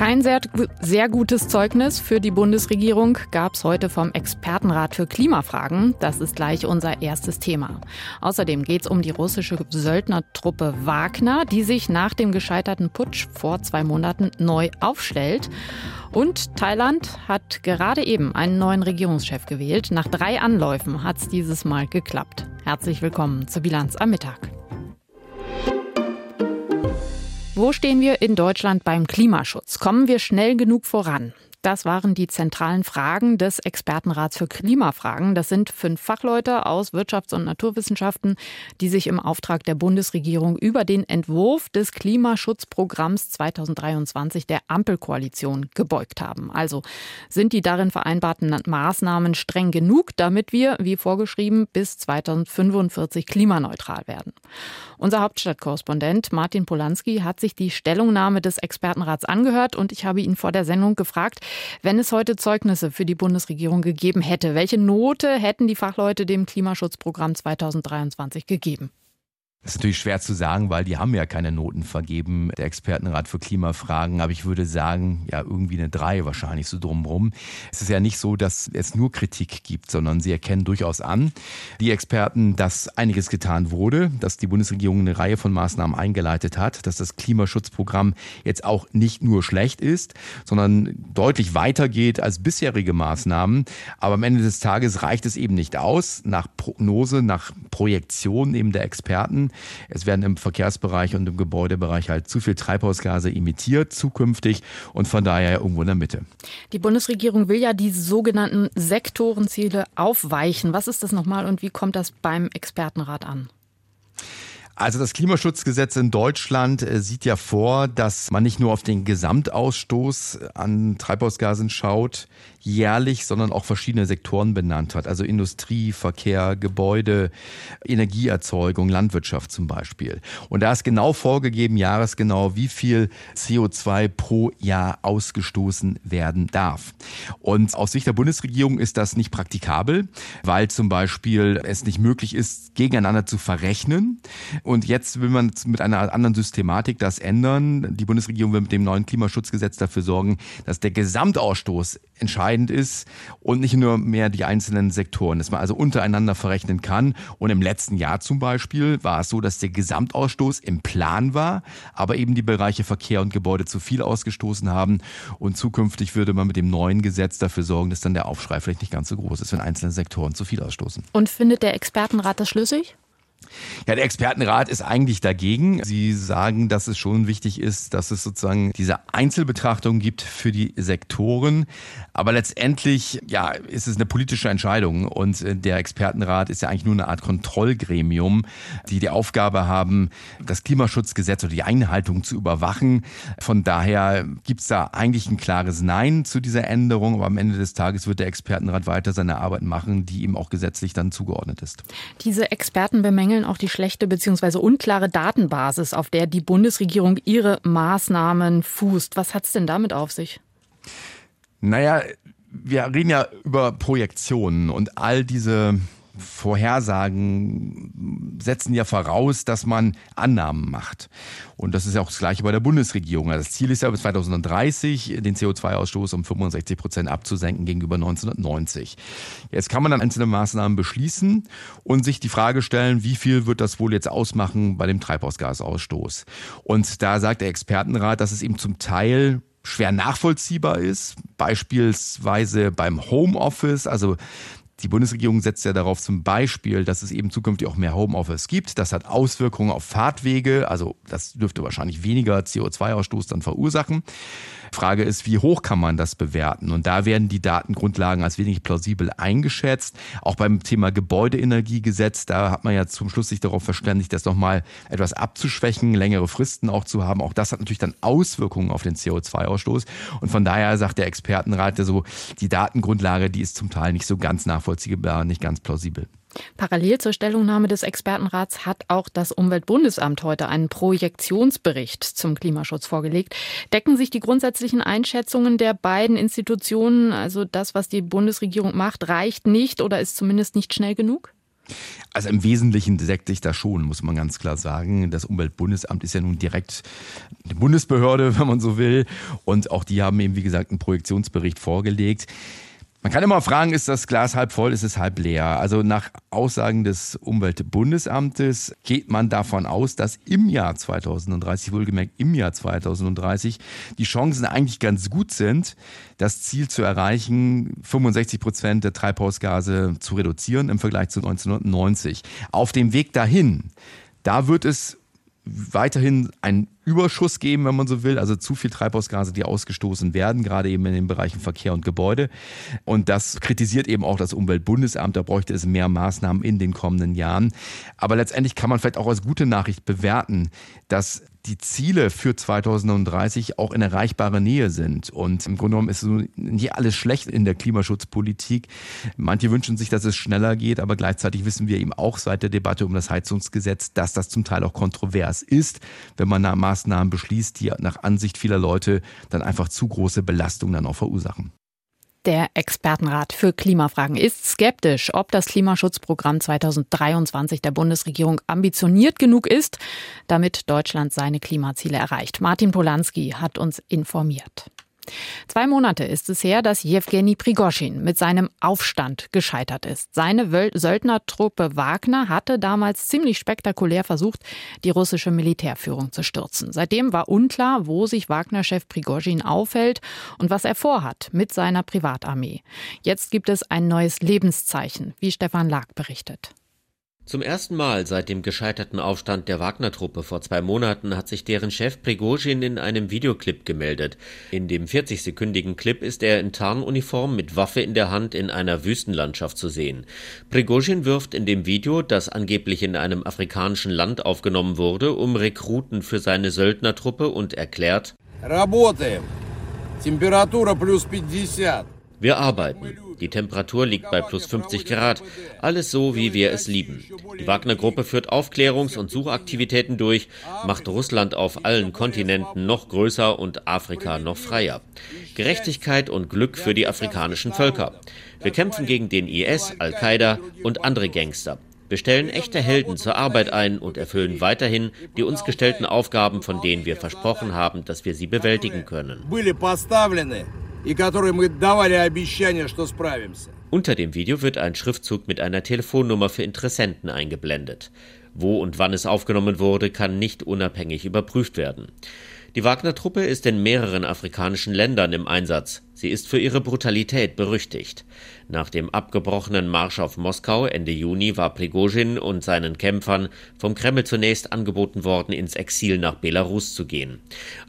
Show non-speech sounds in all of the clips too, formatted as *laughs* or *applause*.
Kein sehr, sehr gutes Zeugnis für die Bundesregierung gab es heute vom Expertenrat für Klimafragen. Das ist gleich unser erstes Thema. Außerdem geht es um die russische Söldnertruppe Wagner, die sich nach dem gescheiterten Putsch vor zwei Monaten neu aufstellt. Und Thailand hat gerade eben einen neuen Regierungschef gewählt. Nach drei Anläufen hat es dieses Mal geklappt. Herzlich willkommen zur Bilanz am Mittag. Wo stehen wir in Deutschland beim Klimaschutz? Kommen wir schnell genug voran? Das waren die zentralen Fragen des Expertenrats für Klimafragen. Das sind fünf Fachleute aus Wirtschafts- und Naturwissenschaften, die sich im Auftrag der Bundesregierung über den Entwurf des Klimaschutzprogramms 2023 der Ampelkoalition gebeugt haben. Also sind die darin vereinbarten Maßnahmen streng genug, damit wir, wie vorgeschrieben, bis 2045 klimaneutral werden. Unser Hauptstadtkorrespondent Martin Polanski hat sich die Stellungnahme des Expertenrats angehört und ich habe ihn vor der Sendung gefragt, wenn es heute Zeugnisse für die Bundesregierung gegeben hätte, welche Note hätten die Fachleute dem Klimaschutzprogramm 2023 gegeben? Das ist natürlich schwer zu sagen, weil die haben ja keine Noten vergeben, der Expertenrat für Klimafragen. Aber ich würde sagen, ja, irgendwie eine drei wahrscheinlich so drumherum. Es ist ja nicht so, dass es nur Kritik gibt, sondern sie erkennen durchaus an, die Experten, dass einiges getan wurde, dass die Bundesregierung eine Reihe von Maßnahmen eingeleitet hat, dass das Klimaschutzprogramm jetzt auch nicht nur schlecht ist, sondern deutlich weitergeht als bisherige Maßnahmen. Aber am Ende des Tages reicht es eben nicht aus. Nach Prognose, nach Projektion eben der Experten es werden im Verkehrsbereich und im Gebäudebereich halt zu viel Treibhausgase emittiert zukünftig und von daher irgendwo in der Mitte. Die Bundesregierung will ja die sogenannten Sektorenziele aufweichen. Was ist das nochmal und wie kommt das beim Expertenrat an? Also das Klimaschutzgesetz in Deutschland äh, sieht ja vor, dass man nicht nur auf den Gesamtausstoß an Treibhausgasen schaut, jährlich, sondern auch verschiedene Sektoren benannt hat. Also Industrie, Verkehr, Gebäude, Energieerzeugung, Landwirtschaft zum Beispiel. Und da ist genau vorgegeben, jahresgenau, wie viel CO2 pro Jahr ausgestoßen werden darf. Und aus Sicht der Bundesregierung ist das nicht praktikabel, weil zum Beispiel es nicht möglich ist, gegeneinander zu verrechnen. Und jetzt will man mit einer anderen Systematik das ändern. Die Bundesregierung will mit dem neuen Klimaschutzgesetz dafür sorgen, dass der Gesamtausstoß entscheidend ist und nicht nur mehr die einzelnen Sektoren, dass man also untereinander verrechnen kann. Und im letzten Jahr zum Beispiel war es so, dass der Gesamtausstoß im Plan war, aber eben die Bereiche Verkehr und Gebäude zu viel ausgestoßen haben. Und zukünftig würde man mit dem neuen Gesetz dafür sorgen, dass dann der Aufschrei vielleicht nicht ganz so groß ist, wenn einzelne Sektoren zu viel ausstoßen. Und findet der Expertenrat das schlüssig? Ja, der Expertenrat ist eigentlich dagegen. Sie sagen, dass es schon wichtig ist, dass es sozusagen diese Einzelbetrachtung gibt für die Sektoren. Aber letztendlich, ja, ist es eine politische Entscheidung. Und äh, der Expertenrat ist ja eigentlich nur eine Art Kontrollgremium, die die Aufgabe haben, das Klimaschutzgesetz oder die Einhaltung zu überwachen. Von daher gibt es da eigentlich ein klares Nein zu dieser Änderung. Aber am Ende des Tages wird der Expertenrat weiter seine Arbeit machen, die ihm auch gesetzlich dann zugeordnet ist. Diese Experten bemängeln bemängeln auch die schlechte bzw. unklare Datenbasis, auf der die Bundesregierung ihre Maßnahmen fußt. Was hat es denn damit auf sich? Naja, wir reden ja über Projektionen und all diese Vorhersagen setzen ja voraus, dass man Annahmen macht. Und das ist ja auch das Gleiche bei der Bundesregierung. Also das Ziel ist ja bis 2030 den CO2-Ausstoß um 65 Prozent abzusenken gegenüber 1990. Jetzt kann man dann einzelne Maßnahmen beschließen und sich die Frage stellen, wie viel wird das wohl jetzt ausmachen bei dem Treibhausgasausstoß? Und da sagt der Expertenrat, dass es eben zum Teil schwer nachvollziehbar ist, beispielsweise beim Homeoffice, also die Bundesregierung setzt ja darauf zum Beispiel, dass es eben zukünftig auch mehr Homeoffice gibt. Das hat Auswirkungen auf Fahrtwege. Also das dürfte wahrscheinlich weniger CO2-Ausstoß dann verursachen. Frage ist, wie hoch kann man das bewerten? Und da werden die Datengrundlagen als wenig plausibel eingeschätzt. Auch beim Thema Gebäudeenergiegesetz, da hat man ja zum Schluss sich darauf verständigt, das nochmal etwas abzuschwächen, längere Fristen auch zu haben. Auch das hat natürlich dann Auswirkungen auf den CO2-Ausstoß. Und von daher sagt der Expertenrat ja so, die Datengrundlage, die ist zum Teil nicht so ganz nachvollziehbar, nicht ganz plausibel. Parallel zur Stellungnahme des Expertenrats hat auch das Umweltbundesamt heute einen Projektionsbericht zum Klimaschutz vorgelegt. Decken sich die grundsätzlichen Einschätzungen der beiden Institutionen, also das, was die Bundesregierung macht, reicht nicht oder ist zumindest nicht schnell genug? Also im Wesentlichen deckt sich das schon, muss man ganz klar sagen. Das Umweltbundesamt ist ja nun direkt eine Bundesbehörde, *laughs* wenn man so will. Und auch die haben eben, wie gesagt, einen Projektionsbericht vorgelegt. Man kann immer fragen, ist das Glas halb voll, ist es halb leer? Also nach Aussagen des Umweltbundesamtes geht man davon aus, dass im Jahr 2030, wohlgemerkt im Jahr 2030, die Chancen eigentlich ganz gut sind, das Ziel zu erreichen, 65 Prozent der Treibhausgase zu reduzieren im Vergleich zu 1990. Auf dem Weg dahin, da wird es weiterhin einen Überschuss geben, wenn man so will, also zu viel Treibhausgase, die ausgestoßen werden, gerade eben in den Bereichen Verkehr und Gebäude. Und das kritisiert eben auch das Umweltbundesamt. Da bräuchte es mehr Maßnahmen in den kommenden Jahren. Aber letztendlich kann man vielleicht auch als gute Nachricht bewerten, dass die Ziele für 2030 auch in erreichbarer Nähe sind. Und im Grunde genommen ist so nicht alles schlecht in der Klimaschutzpolitik. Manche wünschen sich, dass es schneller geht, aber gleichzeitig wissen wir eben auch seit der Debatte um das Heizungsgesetz, dass das zum Teil auch kontrovers ist, wenn man Maßnahmen beschließt, die nach Ansicht vieler Leute dann einfach zu große Belastungen dann auch verursachen. Der Expertenrat für Klimafragen ist skeptisch, ob das Klimaschutzprogramm 2023 der Bundesregierung ambitioniert genug ist, damit Deutschland seine Klimaziele erreicht. Martin Polanski hat uns informiert. Zwei Monate ist es her, dass Jewgeni Prigoschin mit seinem Aufstand gescheitert ist. Seine Söldnertruppe Wagner hatte damals ziemlich spektakulär versucht, die russische Militärführung zu stürzen. Seitdem war unklar, wo sich Wagner-Chef Prigoschin aufhält und was er vorhat mit seiner Privatarmee. Jetzt gibt es ein neues Lebenszeichen, wie Stefan Lag berichtet. Zum ersten Mal seit dem gescheiterten Aufstand der Wagner-Truppe vor zwei Monaten hat sich deren Chef Prigozhin in einem Videoclip gemeldet. In dem 40-sekündigen Clip ist er in Tarnuniform mit Waffe in der Hand in einer Wüstenlandschaft zu sehen. Prigozhin wirft in dem Video, das angeblich in einem afrikanischen Land aufgenommen wurde, um Rekruten für seine Söldnertruppe und erklärt: Работаем. Temperatura plus 50. Wir arbeiten. Die Temperatur liegt bei plus 50 Grad. Alles so, wie wir es lieben. Die Wagner-Gruppe führt Aufklärungs- und Suchaktivitäten durch, macht Russland auf allen Kontinenten noch größer und Afrika noch freier. Gerechtigkeit und Glück für die afrikanischen Völker. Wir kämpfen gegen den IS, Al-Qaida und andere Gangster. Wir stellen echte Helden zur Arbeit ein und erfüllen weiterhin die uns gestellten Aufgaben, von denen wir versprochen haben, dass wir sie bewältigen können. Unter dem Video wird ein Schriftzug mit einer Telefonnummer für Interessenten eingeblendet. Wo und wann es aufgenommen wurde, kann nicht unabhängig überprüft werden. Die Wagner-Truppe ist in mehreren afrikanischen Ländern im Einsatz. Sie ist für ihre Brutalität berüchtigt. Nach dem abgebrochenen Marsch auf Moskau Ende Juni war Prigozhin und seinen Kämpfern vom Kreml zunächst angeboten worden, ins Exil nach Belarus zu gehen.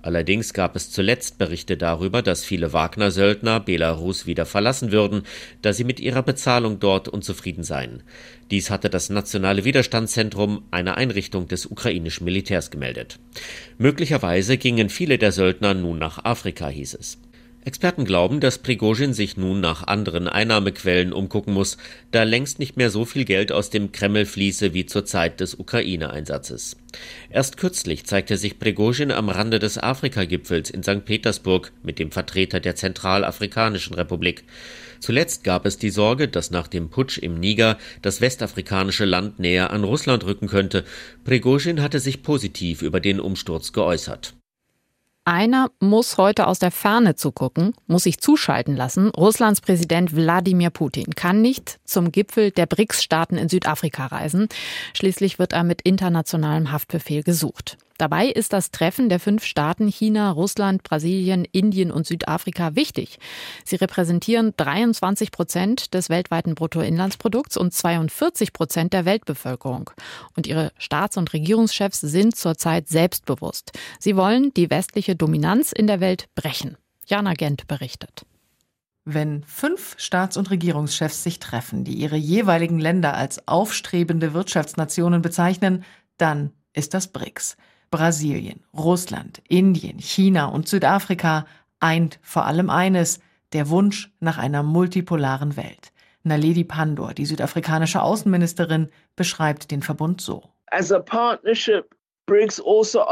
Allerdings gab es zuletzt Berichte darüber, dass viele Wagner-Söldner Belarus wieder verlassen würden, da sie mit ihrer Bezahlung dort unzufrieden seien. Dies hatte das Nationale Widerstandszentrum, eine Einrichtung des ukrainischen Militärs, gemeldet. Möglicherweise gingen viele der Söldner nun nach Afrika, hieß es. Experten glauben, dass Prigozhin sich nun nach anderen Einnahmequellen umgucken muss, da längst nicht mehr so viel Geld aus dem Kreml fließe wie zur Zeit des Ukraine-Einsatzes. Erst kürzlich zeigte sich Prigozhin am Rande des Afrika-Gipfels in St. Petersburg mit dem Vertreter der Zentralafrikanischen Republik. Zuletzt gab es die Sorge, dass nach dem Putsch im Niger das westafrikanische Land näher an Russland rücken könnte. Prigozhin hatte sich positiv über den Umsturz geäußert. Einer muss heute aus der Ferne zugucken, muss sich zuschalten lassen. Russlands Präsident Wladimir Putin kann nicht zum Gipfel der BRICS-Staaten in Südafrika reisen. Schließlich wird er mit internationalem Haftbefehl gesucht. Dabei ist das Treffen der fünf Staaten China, Russland, Brasilien, Indien und Südafrika wichtig. Sie repräsentieren 23 Prozent des weltweiten Bruttoinlandsprodukts und 42 Prozent der Weltbevölkerung. Und ihre Staats- und Regierungschefs sind zurzeit selbstbewusst. Sie wollen die westliche Dominanz in der Welt brechen. Jana Gent berichtet. Wenn fünf Staats- und Regierungschefs sich treffen, die ihre jeweiligen Länder als aufstrebende Wirtschaftsnationen bezeichnen, dann ist das BRICS. Brasilien, Russland, Indien, China und Südafrika eint vor allem eines, der Wunsch nach einer multipolaren Welt. Naledi Pandor, die südafrikanische Außenministerin, beschreibt den Verbund so. As a partnership also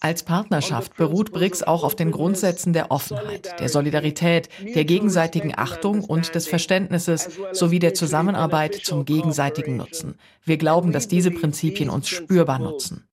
Als Partnerschaft beruht BRICS auch auf den Grundsätzen der Offenheit, der Solidarität, der gegenseitigen Achtung und des Verständnisses sowie der Zusammenarbeit zum gegenseitigen Nutzen. Wir glauben, dass diese Prinzipien uns spürbar nutzen.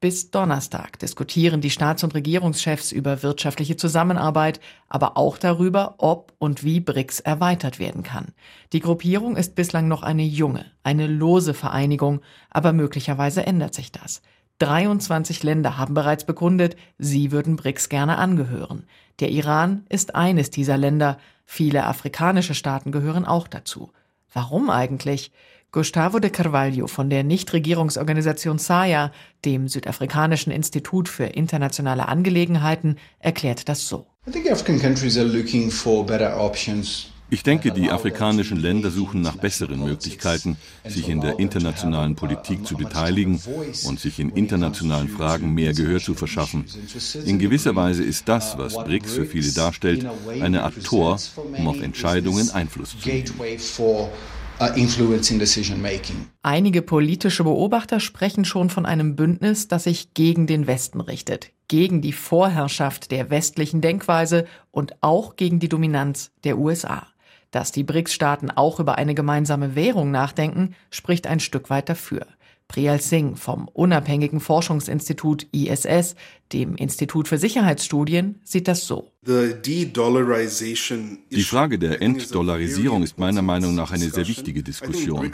Bis Donnerstag diskutieren die Staats- und Regierungschefs über wirtschaftliche Zusammenarbeit, aber auch darüber, ob und wie BRICS erweitert werden kann. Die Gruppierung ist bislang noch eine junge, eine lose Vereinigung, aber möglicherweise ändert sich das. 23 Länder haben bereits bekundet, sie würden BRICS gerne angehören. Der Iran ist eines dieser Länder, viele afrikanische Staaten gehören auch dazu. Warum eigentlich? Gustavo de Carvalho von der Nichtregierungsorganisation SAIA, dem Südafrikanischen Institut für internationale Angelegenheiten, erklärt das so. Ich denke, die afrikanischen Länder suchen nach besseren Möglichkeiten, sich in der internationalen Politik zu beteiligen und sich in internationalen Fragen mehr Gehör zu verschaffen. In gewisser Weise ist das, was BRICS für viele darstellt, eine Art Tor, um auf Entscheidungen Einfluss zu nehmen. Einige politische Beobachter sprechen schon von einem Bündnis, das sich gegen den Westen richtet, gegen die Vorherrschaft der westlichen Denkweise und auch gegen die Dominanz der USA. Dass die BRICS-Staaten auch über eine gemeinsame Währung nachdenken, spricht ein Stück weit dafür. Priyal Singh vom unabhängigen Forschungsinstitut ISS, dem Institut für Sicherheitsstudien, sieht das so. Die Frage der Entdollarisierung ist meiner Meinung nach eine sehr wichtige Diskussion.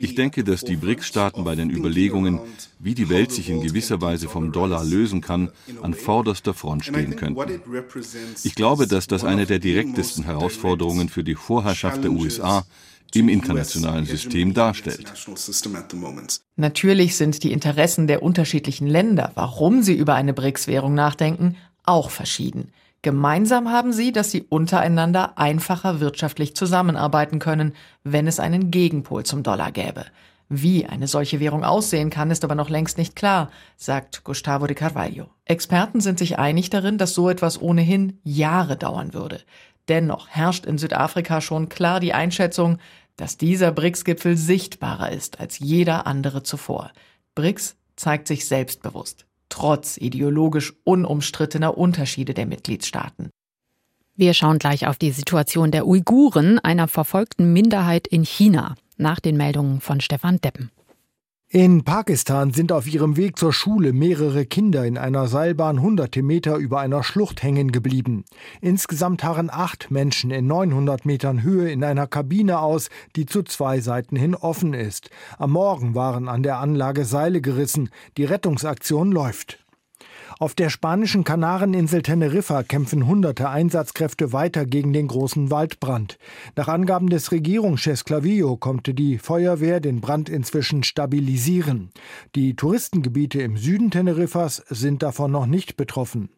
Ich denke, dass die BRICS-Staaten bei den Überlegungen, wie die Welt sich in gewisser Weise vom Dollar lösen kann, an vorderster Front stehen könnten. Ich glaube, dass das eine der direktesten Herausforderungen für die Vorherrschaft der USA im internationalen System darstellt. Natürlich sind die Interessen der unterschiedlichen Länder, warum sie über eine BRICS-Währung nachdenken, auch verschieden. Gemeinsam haben sie, dass sie untereinander einfacher wirtschaftlich zusammenarbeiten können, wenn es einen Gegenpol zum Dollar gäbe. Wie eine solche Währung aussehen kann, ist aber noch längst nicht klar, sagt Gustavo de Carvalho. Experten sind sich einig darin, dass so etwas ohnehin Jahre dauern würde. Dennoch herrscht in Südafrika schon klar die Einschätzung, dass dieser BRICS-Gipfel sichtbarer ist als jeder andere zuvor. BRICS zeigt sich selbstbewusst, trotz ideologisch unumstrittener Unterschiede der Mitgliedstaaten. Wir schauen gleich auf die Situation der Uiguren, einer verfolgten Minderheit in China, nach den Meldungen von Stefan Deppen. In Pakistan sind auf ihrem Weg zur Schule mehrere Kinder in einer Seilbahn hunderte Meter über einer Schlucht hängen geblieben. Insgesamt harren acht Menschen in 900 Metern Höhe in einer Kabine aus, die zu zwei Seiten hin offen ist. Am Morgen waren an der Anlage Seile gerissen. Die Rettungsaktion läuft. Auf der spanischen Kanareninsel Teneriffa kämpfen hunderte Einsatzkräfte weiter gegen den großen Waldbrand. Nach Angaben des Regierungschefs Clavillo konnte die Feuerwehr den Brand inzwischen stabilisieren. Die Touristengebiete im Süden Teneriffas sind davon noch nicht betroffen.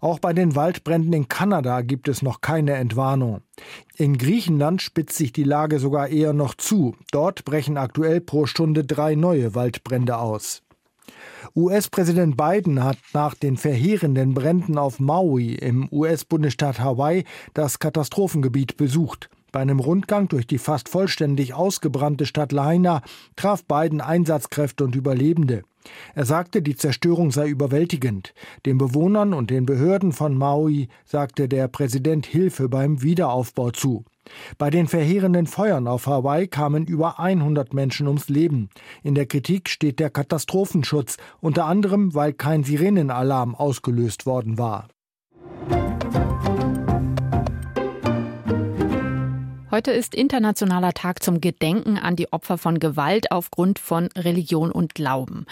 Auch bei den Waldbränden in Kanada gibt es noch keine Entwarnung. In Griechenland spitzt sich die Lage sogar eher noch zu. Dort brechen aktuell pro Stunde drei neue Waldbrände aus. US-Präsident Biden hat nach den verheerenden Bränden auf Maui im US-Bundesstaat Hawaii das Katastrophengebiet besucht. Bei einem Rundgang durch die fast vollständig ausgebrannte Stadt Lahaina traf Biden Einsatzkräfte und Überlebende. Er sagte, die Zerstörung sei überwältigend. Den Bewohnern und den Behörden von Maui sagte der Präsident Hilfe beim Wiederaufbau zu. Bei den verheerenden Feuern auf Hawaii kamen über 100 Menschen ums Leben. In der Kritik steht der Katastrophenschutz, unter anderem weil kein Sirenenalarm ausgelöst worden war. Heute ist Internationaler Tag zum Gedenken an die Opfer von Gewalt aufgrund von Religion und Glauben.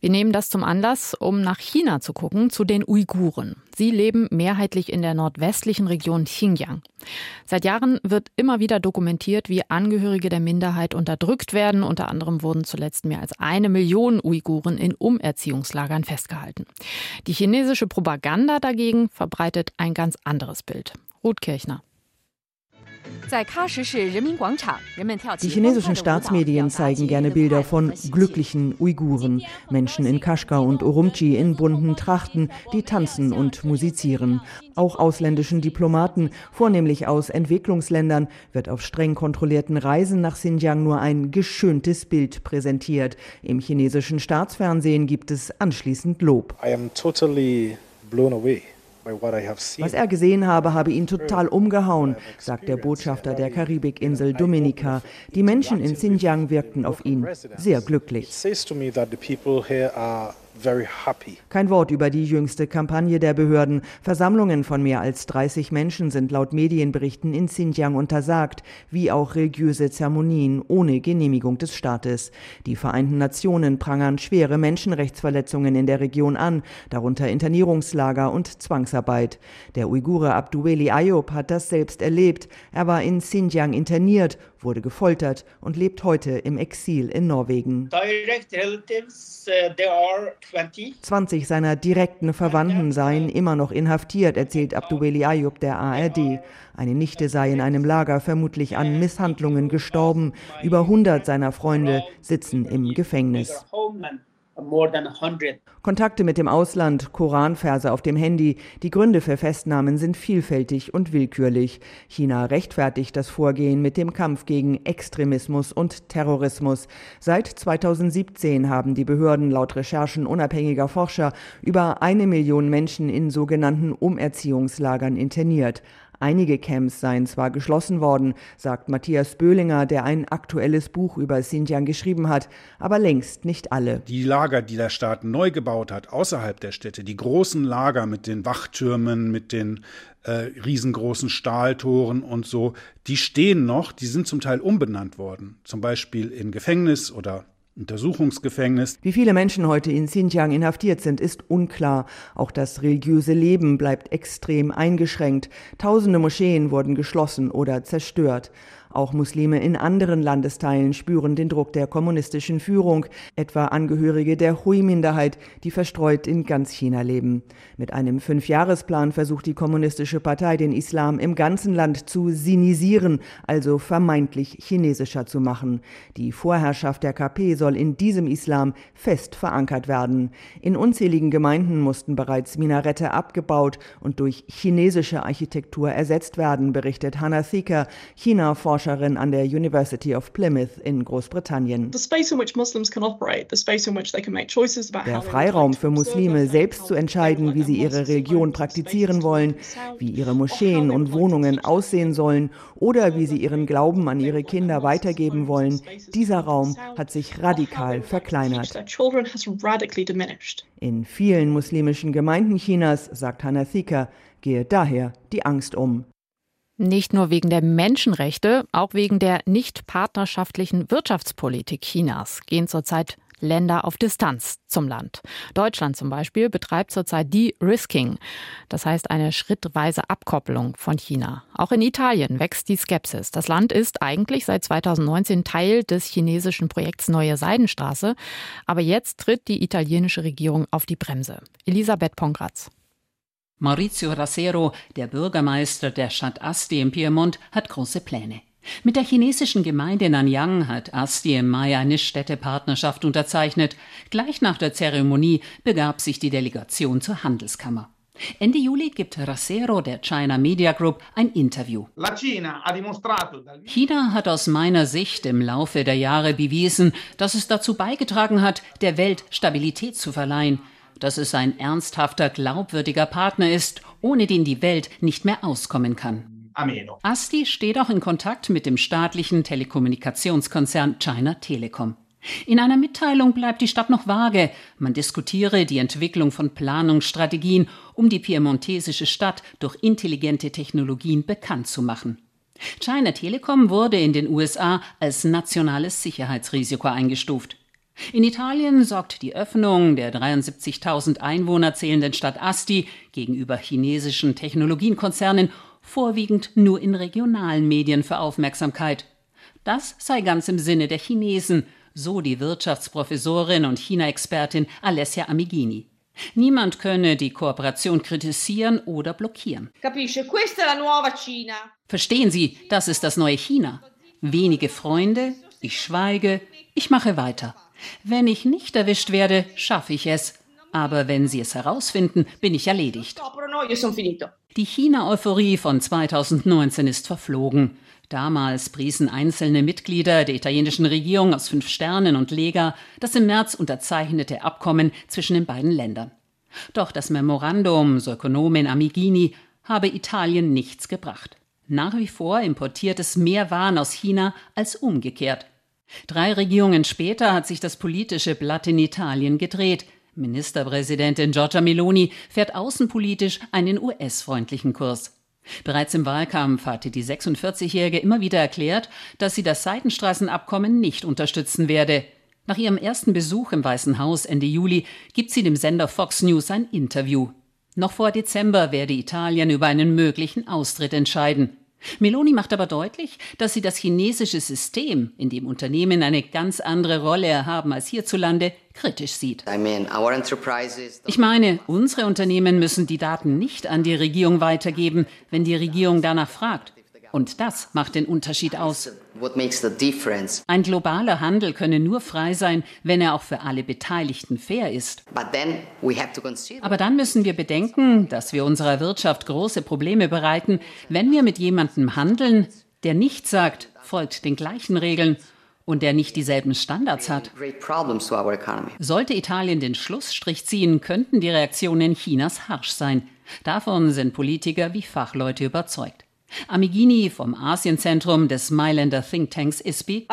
Wir nehmen das zum Anlass, um nach China zu gucken, zu den Uiguren. Sie leben mehrheitlich in der nordwestlichen Region Xinjiang. Seit Jahren wird immer wieder dokumentiert, wie Angehörige der Minderheit unterdrückt werden. Unter anderem wurden zuletzt mehr als eine Million Uiguren in Umerziehungslagern festgehalten. Die chinesische Propaganda dagegen verbreitet ein ganz anderes Bild. Ruth Kirchner. Die chinesischen Staatsmedien zeigen gerne Bilder von glücklichen Uiguren, Menschen in Kashgar und Urumqi in bunten Trachten, die tanzen und musizieren. Auch ausländischen Diplomaten, vornehmlich aus Entwicklungsländern, wird auf streng kontrollierten Reisen nach Xinjiang nur ein geschöntes Bild präsentiert. Im chinesischen Staatsfernsehen gibt es anschließend Lob. I am totally blown away. Was er gesehen habe, habe ihn total umgehauen, sagt der Botschafter der Karibikinsel Dominica. Die Menschen in Xinjiang wirkten auf ihn sehr glücklich. Kein Wort über die jüngste Kampagne der Behörden. Versammlungen von mehr als 30 Menschen sind laut Medienberichten in Xinjiang untersagt, wie auch religiöse Zeremonien ohne Genehmigung des Staates. Die Vereinten Nationen prangern schwere Menschenrechtsverletzungen in der Region an, darunter Internierungslager und Zwangsarbeit. Der Uigure Abdueli Ayub hat das selbst erlebt. Er war in Xinjiang interniert wurde gefoltert und lebt heute im Exil in Norwegen. 20 uh, seiner direkten Verwandten seien immer noch inhaftiert, erzählt Abdueli Ayub der ARD. Eine Nichte sei in einem Lager vermutlich an Misshandlungen gestorben. Über 100 seiner Freunde sitzen im Gefängnis. Kontakte mit dem Ausland, Koranverse auf dem Handy. Die Gründe für Festnahmen sind vielfältig und willkürlich. China rechtfertigt das Vorgehen mit dem Kampf gegen Extremismus und Terrorismus. Seit 2017 haben die Behörden laut Recherchen unabhängiger Forscher über eine Million Menschen in sogenannten Umerziehungslagern interniert. Einige Camps seien zwar geschlossen worden, sagt Matthias Böhlinger, der ein aktuelles Buch über Xinjiang geschrieben hat, aber längst nicht alle. Die Lager, die der Staat neu gebaut hat, außerhalb der Städte, die großen Lager mit den Wachtürmen, mit den äh, riesengroßen Stahltoren und so, die stehen noch, die sind zum Teil umbenannt worden, zum Beispiel in Gefängnis oder Untersuchungsgefängnis. Wie viele Menschen heute in Xinjiang inhaftiert sind, ist unklar. Auch das religiöse Leben bleibt extrem eingeschränkt. Tausende Moscheen wurden geschlossen oder zerstört. Auch Muslime in anderen Landesteilen spüren den Druck der kommunistischen Führung, etwa Angehörige der Hui-Minderheit, die verstreut in ganz China leben. Mit einem Fünfjahresplan versucht die kommunistische Partei den Islam im ganzen Land zu sinisieren, also vermeintlich chinesischer zu machen. Die Vorherrschaft der KP soll in diesem Islam fest verankert werden. In unzähligen Gemeinden mussten bereits Minarette abgebaut und durch chinesische Architektur ersetzt werden, berichtet Hannah Thieker, China-Forscherin Forscherin an der University of Plymouth in Großbritannien. Der Freiraum für Muslime, selbst zu entscheiden, wie sie ihre Religion praktizieren wollen, wie ihre Moscheen und Wohnungen aussehen sollen oder wie sie ihren Glauben an ihre Kinder weitergeben wollen, dieser Raum hat sich radikal verkleinert. In vielen muslimischen Gemeinden Chinas, sagt Hannah Thika, gehe daher die Angst um. Nicht nur wegen der Menschenrechte, auch wegen der nicht partnerschaftlichen Wirtschaftspolitik Chinas gehen zurzeit Länder auf Distanz zum Land. Deutschland zum Beispiel betreibt zurzeit De-Risking, das heißt eine schrittweise Abkopplung von China. Auch in Italien wächst die Skepsis. Das Land ist eigentlich seit 2019 Teil des chinesischen Projekts Neue Seidenstraße, aber jetzt tritt die italienische Regierung auf die Bremse. Elisabeth Pongratz. Maurizio Rasero, der Bürgermeister der Stadt Asti im Piemont, hat große Pläne. Mit der chinesischen Gemeinde Nanyang hat Asti im Mai eine Städtepartnerschaft unterzeichnet. Gleich nach der Zeremonie begab sich die Delegation zur Handelskammer. Ende Juli gibt Rasero der China Media Group ein Interview. China hat aus meiner Sicht im Laufe der Jahre bewiesen, dass es dazu beigetragen hat, der Welt Stabilität zu verleihen dass es ein ernsthafter, glaubwürdiger Partner ist, ohne den die Welt nicht mehr auskommen kann. Asti steht auch in Kontakt mit dem staatlichen Telekommunikationskonzern China Telecom. In einer Mitteilung bleibt die Stadt noch vage. Man diskutiere die Entwicklung von Planungsstrategien, um die piemontesische Stadt durch intelligente Technologien bekannt zu machen. China Telecom wurde in den USA als nationales Sicherheitsrisiko eingestuft. In Italien sorgt die Öffnung der 73.000 Einwohner zählenden Stadt Asti gegenüber chinesischen Technologienkonzernen vorwiegend nur in regionalen Medien für Aufmerksamkeit. Das sei ganz im Sinne der Chinesen, so die Wirtschaftsprofessorin und China-Expertin Alessia Amigini. Niemand könne die Kooperation kritisieren oder blockieren. Verstehen Sie, das ist das neue China. Wenige Freunde, ich schweige, ich mache weiter. Wenn ich nicht erwischt werde, schaffe ich es. Aber wenn Sie es herausfinden, bin ich erledigt. Die China-Euphorie von 2019 ist verflogen. Damals priesen einzelne Mitglieder der italienischen Regierung aus fünf Sternen und Lega das im März unterzeichnete Abkommen zwischen den beiden Ländern. Doch das Memorandum, so Ökonomin Amigini, habe Italien nichts gebracht. Nach wie vor importiert es mehr Waren aus China als umgekehrt. Drei Regierungen später hat sich das politische Blatt in Italien gedreht. Ministerpräsidentin Giorgia Meloni fährt außenpolitisch einen US-freundlichen Kurs. Bereits im Wahlkampf hatte die 46-Jährige immer wieder erklärt, dass sie das Seidenstraßenabkommen nicht unterstützen werde. Nach ihrem ersten Besuch im Weißen Haus Ende Juli gibt sie dem Sender Fox News ein Interview. Noch vor Dezember werde Italien über einen möglichen Austritt entscheiden. Meloni macht aber deutlich, dass sie das chinesische System, in dem Unternehmen eine ganz andere Rolle haben als hierzulande, kritisch sieht. Ich meine, unsere Unternehmen müssen die Daten nicht an die Regierung weitergeben, wenn die Regierung danach fragt. Und das macht den Unterschied aus. Ein globaler Handel könne nur frei sein, wenn er auch für alle Beteiligten fair ist. Aber dann müssen wir bedenken, dass wir unserer Wirtschaft große Probleme bereiten, wenn wir mit jemandem handeln, der nicht sagt, folgt den gleichen Regeln und der nicht dieselben Standards hat. Sollte Italien den Schlussstrich ziehen, könnten die Reaktionen Chinas harsch sein. Davon sind Politiker wie Fachleute überzeugt. Amigini vom Asienzentrum des Mailänder Thinktanks ISPI.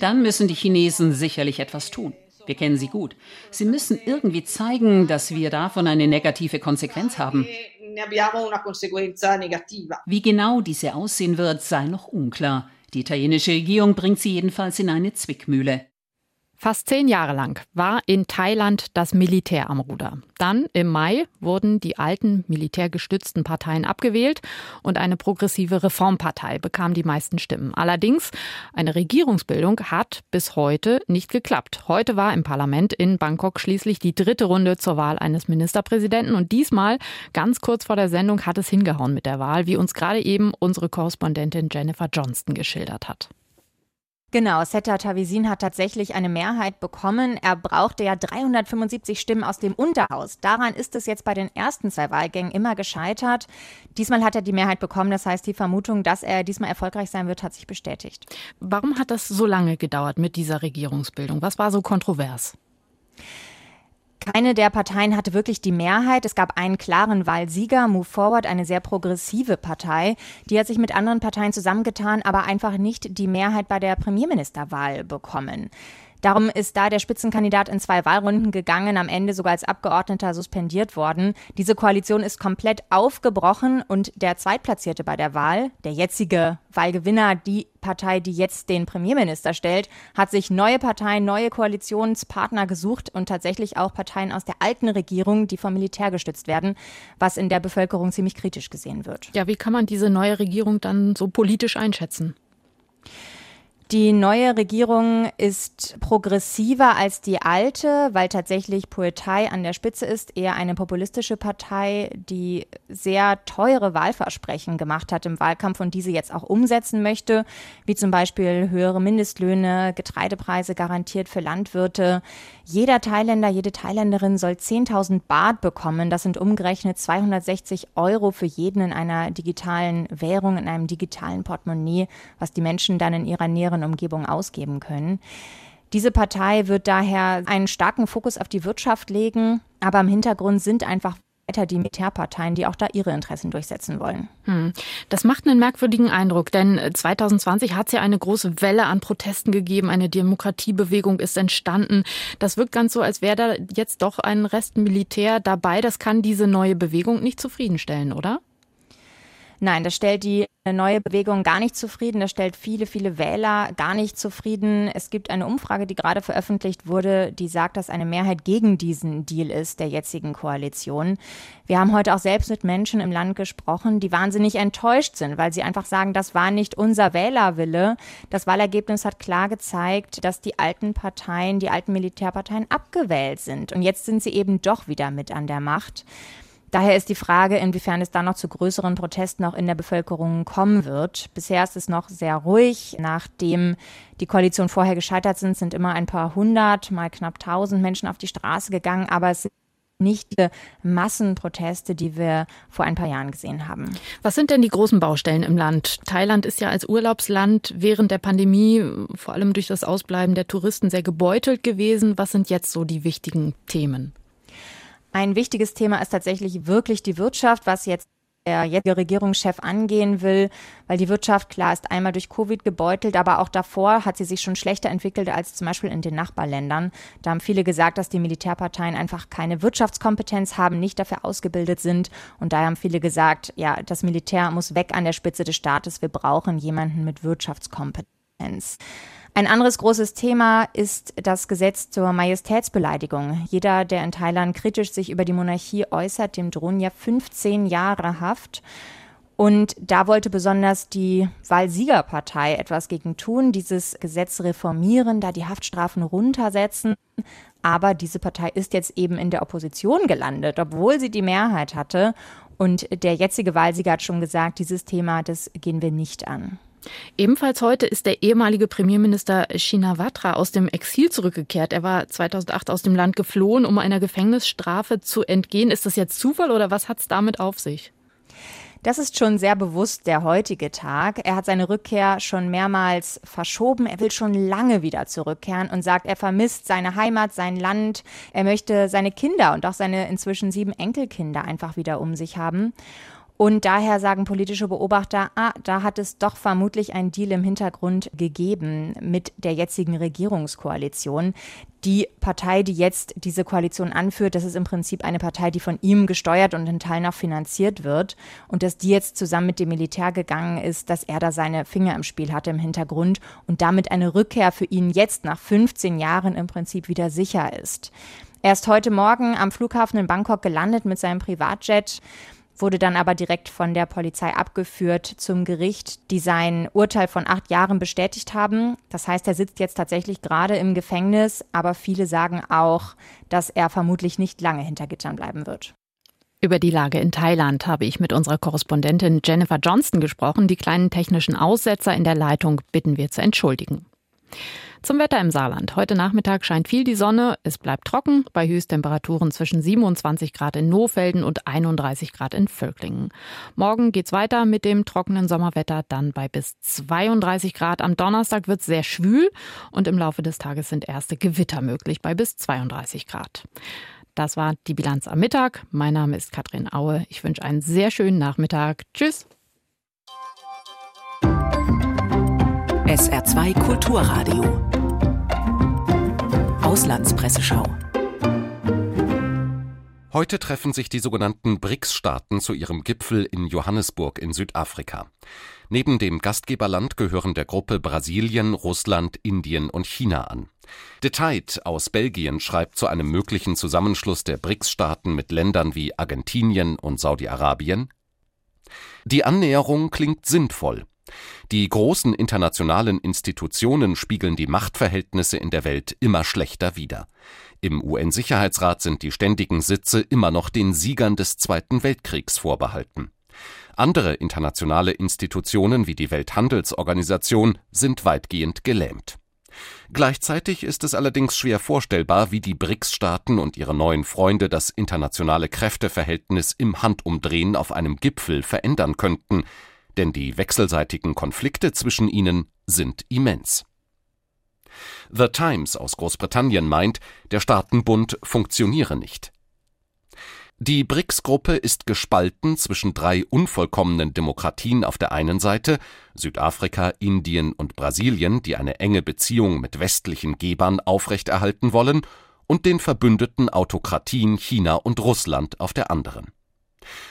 Dann müssen die Chinesen sicherlich etwas tun. Wir kennen sie gut. Sie müssen irgendwie zeigen, dass wir davon eine negative Konsequenz haben. Wie genau diese aussehen wird, sei noch unklar. Die italienische Regierung bringt sie jedenfalls in eine Zwickmühle. Fast zehn Jahre lang war in Thailand das Militär am Ruder. Dann im Mai wurden die alten militärgestützten Parteien abgewählt und eine progressive Reformpartei bekam die meisten Stimmen. Allerdings, eine Regierungsbildung hat bis heute nicht geklappt. Heute war im Parlament in Bangkok schließlich die dritte Runde zur Wahl eines Ministerpräsidenten und diesmal, ganz kurz vor der Sendung, hat es hingehauen mit der Wahl, wie uns gerade eben unsere Korrespondentin Jennifer Johnston geschildert hat. Genau, Setta Tavisin hat tatsächlich eine Mehrheit bekommen. Er brauchte ja 375 Stimmen aus dem Unterhaus. Daran ist es jetzt bei den ersten zwei Wahlgängen immer gescheitert. Diesmal hat er die Mehrheit bekommen. Das heißt, die Vermutung, dass er diesmal erfolgreich sein wird, hat sich bestätigt. Warum hat das so lange gedauert mit dieser Regierungsbildung? Was war so kontrovers? Keine der Parteien hatte wirklich die Mehrheit. Es gab einen klaren Wahlsieger, Move Forward, eine sehr progressive Partei. Die hat sich mit anderen Parteien zusammengetan, aber einfach nicht die Mehrheit bei der Premierministerwahl bekommen. Darum ist da der Spitzenkandidat in zwei Wahlrunden gegangen, am Ende sogar als Abgeordneter suspendiert worden. Diese Koalition ist komplett aufgebrochen und der Zweitplatzierte bei der Wahl, der jetzige Wahlgewinner, die Partei, die jetzt den Premierminister stellt, hat sich neue Parteien, neue Koalitionspartner gesucht und tatsächlich auch Parteien aus der alten Regierung, die vom Militär gestützt werden, was in der Bevölkerung ziemlich kritisch gesehen wird. Ja, wie kann man diese neue Regierung dann so politisch einschätzen? Die neue Regierung ist progressiver als die alte, weil tatsächlich Poetai an der Spitze ist, eher eine populistische Partei, die sehr teure Wahlversprechen gemacht hat im Wahlkampf und diese jetzt auch umsetzen möchte, wie zum Beispiel höhere Mindestlöhne, Getreidepreise garantiert für Landwirte. Jeder Thailänder, jede Thailänderin soll 10.000 Baht bekommen. Das sind umgerechnet 260 Euro für jeden in einer digitalen Währung, in einem digitalen Portemonnaie, was die Menschen dann in ihrer näheren näheren Umgebung ausgeben können. Diese Partei wird daher einen starken Fokus auf die Wirtschaft legen, aber im Hintergrund sind einfach weiter die Militärparteien, die auch da ihre Interessen durchsetzen wollen. Hm. Das macht einen merkwürdigen Eindruck, denn 2020 hat es ja eine große Welle an Protesten gegeben, eine Demokratiebewegung ist entstanden. Das wirkt ganz so, als wäre da jetzt doch ein Rest Militär dabei. Das kann diese neue Bewegung nicht zufriedenstellen, oder? Nein, das stellt die neue Bewegung gar nicht zufrieden. Das stellt viele, viele Wähler gar nicht zufrieden. Es gibt eine Umfrage, die gerade veröffentlicht wurde, die sagt, dass eine Mehrheit gegen diesen Deal ist, der jetzigen Koalition. Wir haben heute auch selbst mit Menschen im Land gesprochen, die wahnsinnig enttäuscht sind, weil sie einfach sagen, das war nicht unser Wählerwille. Das Wahlergebnis hat klar gezeigt, dass die alten Parteien, die alten Militärparteien abgewählt sind. Und jetzt sind sie eben doch wieder mit an der Macht. Daher ist die Frage, inwiefern es da noch zu größeren Protesten auch in der Bevölkerung kommen wird. Bisher ist es noch sehr ruhig. Nachdem die Koalition vorher gescheitert sind, sind immer ein paar hundert, mal knapp tausend Menschen auf die Straße gegangen. Aber es sind nicht die Massenproteste, die wir vor ein paar Jahren gesehen haben. Was sind denn die großen Baustellen im Land? Thailand ist ja als Urlaubsland während der Pandemie, vor allem durch das Ausbleiben der Touristen, sehr gebeutelt gewesen. Was sind jetzt so die wichtigen Themen? Ein wichtiges Thema ist tatsächlich wirklich die Wirtschaft, was jetzt der jetzige Regierungschef angehen will, weil die Wirtschaft klar ist einmal durch Covid gebeutelt, aber auch davor hat sie sich schon schlechter entwickelt als zum Beispiel in den Nachbarländern. Da haben viele gesagt, dass die Militärparteien einfach keine Wirtschaftskompetenz haben, nicht dafür ausgebildet sind und daher haben viele gesagt, ja, das Militär muss weg an der Spitze des Staates, wir brauchen jemanden mit Wirtschaftskompetenz. Ein anderes großes Thema ist das Gesetz zur Majestätsbeleidigung. Jeder, der in Thailand kritisch sich über die Monarchie äußert, dem drohen ja 15 Jahre Haft. Und da wollte besonders die Wahlsiegerpartei etwas gegen tun, dieses Gesetz reformieren, da die Haftstrafen runtersetzen. Aber diese Partei ist jetzt eben in der Opposition gelandet, obwohl sie die Mehrheit hatte. Und der jetzige Wahlsieger hat schon gesagt, dieses Thema, das gehen wir nicht an. Ebenfalls heute ist der ehemalige Premierminister Shinawatra aus dem Exil zurückgekehrt. Er war 2008 aus dem Land geflohen, um einer Gefängnisstrafe zu entgehen. Ist das jetzt Zufall oder was hat es damit auf sich? Das ist schon sehr bewusst der heutige Tag. Er hat seine Rückkehr schon mehrmals verschoben. Er will schon lange wieder zurückkehren und sagt, er vermisst seine Heimat, sein Land. Er möchte seine Kinder und auch seine inzwischen sieben Enkelkinder einfach wieder um sich haben. Und daher sagen politische Beobachter, ah, da hat es doch vermutlich einen Deal im Hintergrund gegeben mit der jetzigen Regierungskoalition. Die Partei, die jetzt diese Koalition anführt, das ist im Prinzip eine Partei, die von ihm gesteuert und in Teilen auch finanziert wird. Und dass die jetzt zusammen mit dem Militär gegangen ist, dass er da seine Finger im Spiel hatte im Hintergrund und damit eine Rückkehr für ihn jetzt nach 15 Jahren im Prinzip wieder sicher ist. Er ist heute Morgen am Flughafen in Bangkok gelandet mit seinem Privatjet wurde dann aber direkt von der Polizei abgeführt zum Gericht, die sein Urteil von acht Jahren bestätigt haben. Das heißt, er sitzt jetzt tatsächlich gerade im Gefängnis, aber viele sagen auch, dass er vermutlich nicht lange hinter Gittern bleiben wird. Über die Lage in Thailand habe ich mit unserer Korrespondentin Jennifer Johnston gesprochen. Die kleinen technischen Aussetzer in der Leitung bitten wir zu entschuldigen. Zum Wetter im Saarland. Heute Nachmittag scheint viel die Sonne. Es bleibt trocken bei Höchsttemperaturen zwischen 27 Grad in Nohfelden und 31 Grad in Völklingen. Morgen geht's weiter mit dem trockenen Sommerwetter, dann bei bis 32 Grad. Am Donnerstag wird es sehr schwül und im Laufe des Tages sind erste Gewitter möglich bei bis 32 Grad. Das war die Bilanz am Mittag. Mein Name ist Katrin Aue. Ich wünsche einen sehr schönen Nachmittag. Tschüss. SR2 Kulturradio. Auslandspresseschau. Heute treffen sich die sogenannten BRICS-Staaten zu ihrem Gipfel in Johannesburg in Südafrika. Neben dem Gastgeberland gehören der Gruppe Brasilien, Russland, Indien und China an. Detail aus Belgien schreibt zu einem möglichen Zusammenschluss der BRICS-Staaten mit Ländern wie Argentinien und Saudi-Arabien. Die Annäherung klingt sinnvoll. Die großen internationalen Institutionen spiegeln die Machtverhältnisse in der Welt immer schlechter wider. Im UN-Sicherheitsrat sind die ständigen Sitze immer noch den Siegern des Zweiten Weltkriegs vorbehalten. Andere internationale Institutionen wie die Welthandelsorganisation sind weitgehend gelähmt. Gleichzeitig ist es allerdings schwer vorstellbar, wie die BRICS-Staaten und ihre neuen Freunde das internationale Kräfteverhältnis im Handumdrehen auf einem Gipfel verändern könnten, denn die wechselseitigen Konflikte zwischen ihnen sind immens. The Times aus Großbritannien meint, der Staatenbund funktioniere nicht. Die BRICS-Gruppe ist gespalten zwischen drei unvollkommenen Demokratien auf der einen Seite, Südafrika, Indien und Brasilien, die eine enge Beziehung mit westlichen Gebern aufrechterhalten wollen, und den verbündeten Autokratien China und Russland auf der anderen.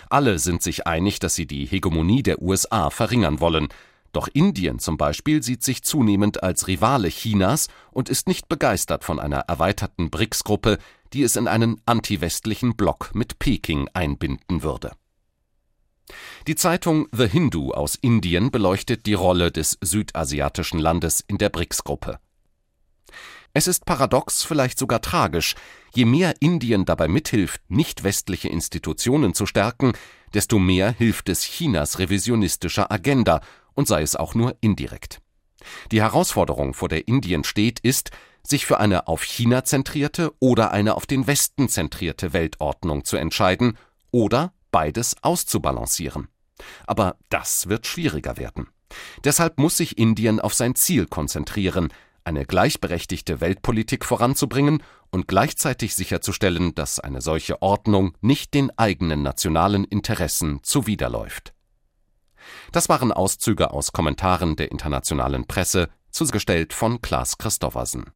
Alle sind sich einig, dass sie die Hegemonie der USA verringern wollen. Doch Indien zum Beispiel sieht sich zunehmend als Rivale Chinas und ist nicht begeistert von einer erweiterten BRICS-Gruppe, die es in einen antiwestlichen Block mit Peking einbinden würde. Die Zeitung The Hindu aus Indien beleuchtet die Rolle des südasiatischen Landes in der BRICS-Gruppe. Es ist paradox, vielleicht sogar tragisch, je mehr Indien dabei mithilft, nicht westliche Institutionen zu stärken, desto mehr hilft es Chinas revisionistischer Agenda, und sei es auch nur indirekt. Die Herausforderung, vor der Indien steht, ist, sich für eine auf China zentrierte oder eine auf den Westen zentrierte Weltordnung zu entscheiden oder beides auszubalancieren. Aber das wird schwieriger werden. Deshalb muss sich Indien auf sein Ziel konzentrieren, eine gleichberechtigte Weltpolitik voranzubringen und gleichzeitig sicherzustellen, dass eine solche Ordnung nicht den eigenen nationalen Interessen zuwiderläuft. Das waren Auszüge aus Kommentaren der internationalen Presse, zugestellt von Klaas Christoffersen